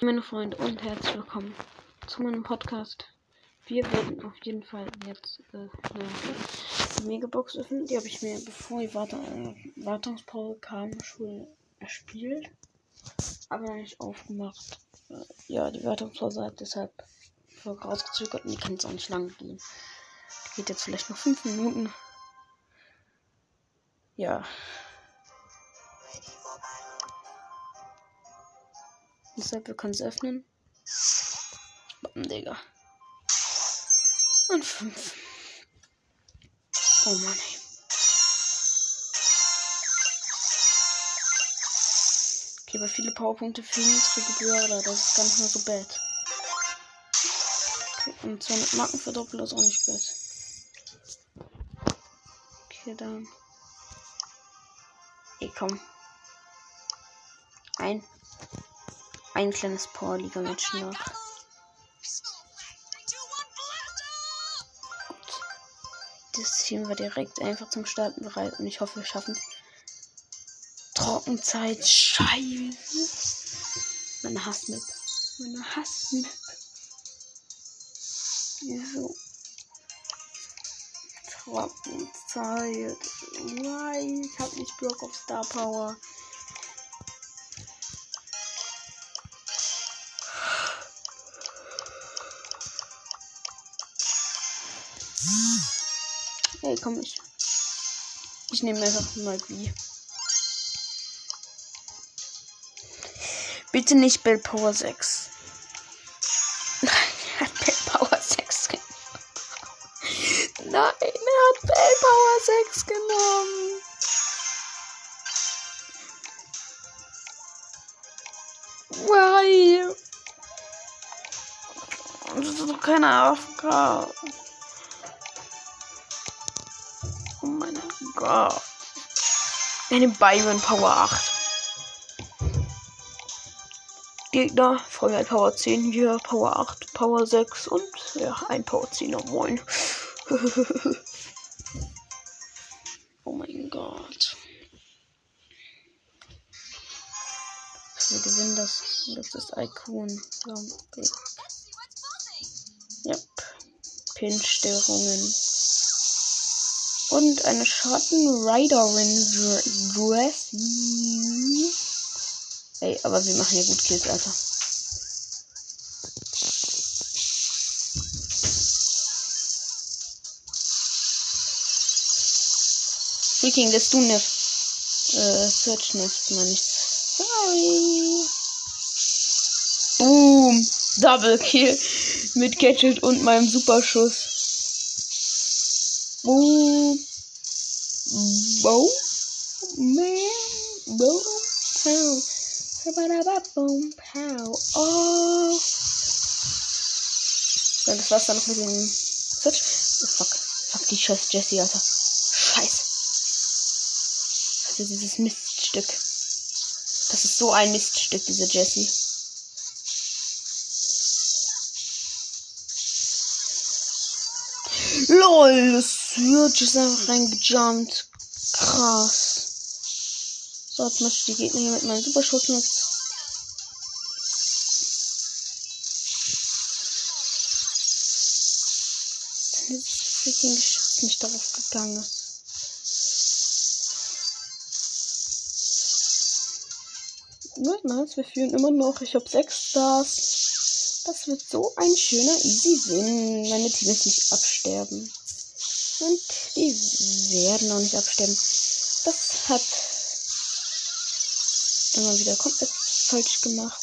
Meine Freunde und herzlich willkommen zu meinem Podcast. Wir werden auf jeden Fall jetzt äh, eine Megabox öffnen. Die habe ich mir, bevor die Wart äh, Wartungspause kam, schon erspielt. Aber noch nicht aufgemacht. Äh, ja, die Wartungspause hat deshalb rausgezögert und die kann jetzt auch nicht lange gehen. Geht jetzt vielleicht noch 5 Minuten. Ja. Deshalb, wir können es öffnen. Bam, Digga. Und 5. Oh Mann, ey. Okay, aber viele Powerpunkte für niedrige Brawler. Das ist gar nicht mehr so bad. Okay, und 200 Marken verdoppeln ist auch nicht bad. Okay, dann. Ey, komm. Ein. Ein kleines Powerliga-Match noch. Das Team war direkt einfach zum Starten bereit und ich hoffe, wir schaffen es. Trockenzeit, Scheiße. Meine Hassmap. Meine Hassmap. Wieso? Trockenzeit. Why? Ich hab nicht Block auf Star Power. Hey, komm ich. Ich nehme einfach mal wie. Bitte nicht Bell Power 6. Nein, er hat Bell Power 6 genommen. Nein, er hat Bell Power 6 genommen. Why? Das ist doch keine Aufgabe. Mein Gott. Eine Byron Power 8. Gegner, Feuer Power 10 hier, Power 8, Power 6 und ja, ein Power 10er. Moin. oh mein Gott. Wir gewinnen das. Das ist Icon. Yep. Pinstörungen. Und eine Schattenriderin Jessie. Ey, aber wir machen ja gut Kills, Alter. Freaking, das du Nef. Äh, Search Neft, meine ich. Sorry. Boom. Double Kill. Mit Gadget und meinem Superschuss. Boom. Boom. Man. Boom. Pow. Boom. Pow. Oh. Ja, das war's dann noch mit dem Search. Oh, fuck. Fuck die scheiß Jessie, Alter. Scheiße. Also dieses Miststück. Das ist so ein Miststück, diese Jessie. LOL, das Search ist einfach reingejumpt. Krass. So, jetzt möchte ich die Gegner hier mit meinem Superschuss nutzen. Dieses freaking Geschütz nicht darauf gegangen ist. Nice, wir führen immer noch. Ich habe sechs Stars. Das wird so ein schöner Easy Win. Meine Teams nicht absterben. Und die werden auch nicht absterben. Das hat immer wieder komplett falsch gemacht.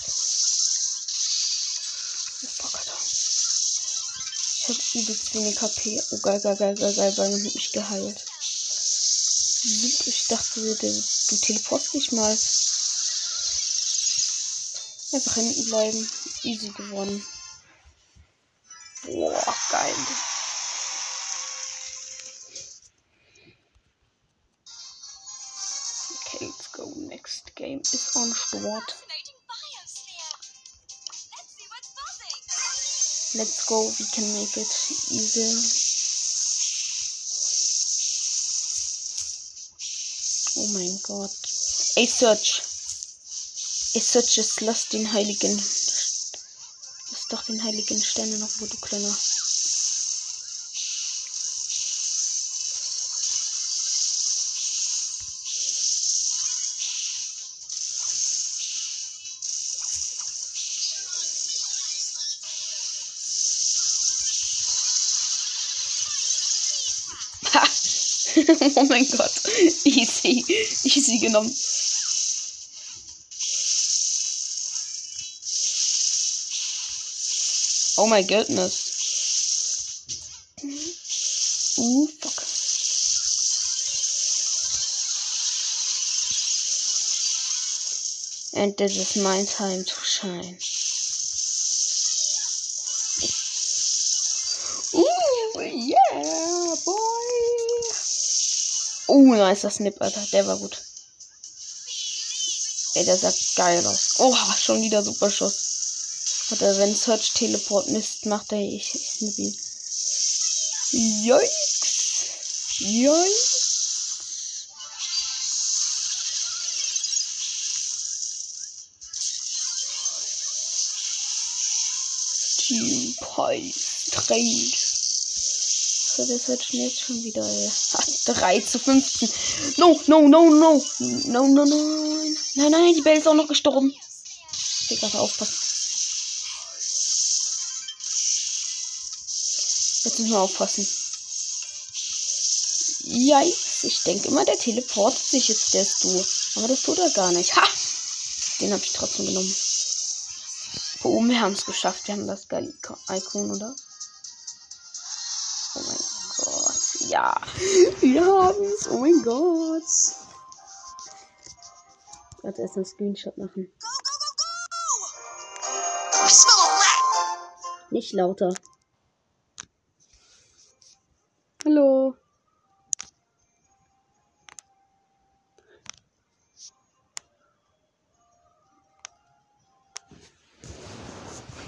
Ich habe übelst wenig KP. Oh, geil, geil, geil, geil, geil, weil hat mich geheilt. Ich dachte, du, du teleportst dich mal. Einfach hinten bleiben. Easy gewonnen. Next game is on Start. Let's go. We can make it easy. Oh mein Gott. Ey, Search. Ich searches, lass den heiligen. Lass doch den heiligen Sterne noch, wo du kleiner. oh mein Gott. Easy. Easy genommen. Oh my goodness. Ooh, fuck. And this is my time to shine. Ooh, yeah. Oh, nice, das Snip, Alter. Der war gut. Ey, der sah geil aus. Oh, schon wieder super Schuss. Oder wenn Search Teleport Mist macht, ey, ich, ich snipp ihn. Yikes. Yikes. Team Pies Trade. So, der Search jetzt schon wieder, ey. 3 zu 15. No, no, no, no. No, no, no. Nein, nein, die Belle ist auch noch gestorben. Digga, aufpassen. Jetzt müssen wir aufpassen. Yikes. Ich denke immer, der teleportet sich jetzt, der ist du. Aber das tut er gar nicht. Ha! Den habe ich trotzdem genommen. Oh, wir haben es geschafft. Wir haben das geile Icon, oder? Ja. Wir haben es. Oh mein Gott. Jetzt erst einen Screenshot machen. Nicht lauter. Hallo.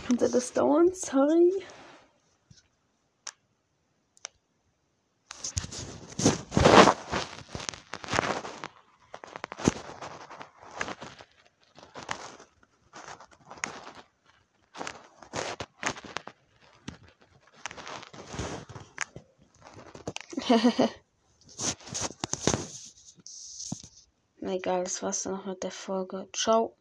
Könnte das dauern? Sorry. egal, das war's dann noch mit der Folge. Ciao.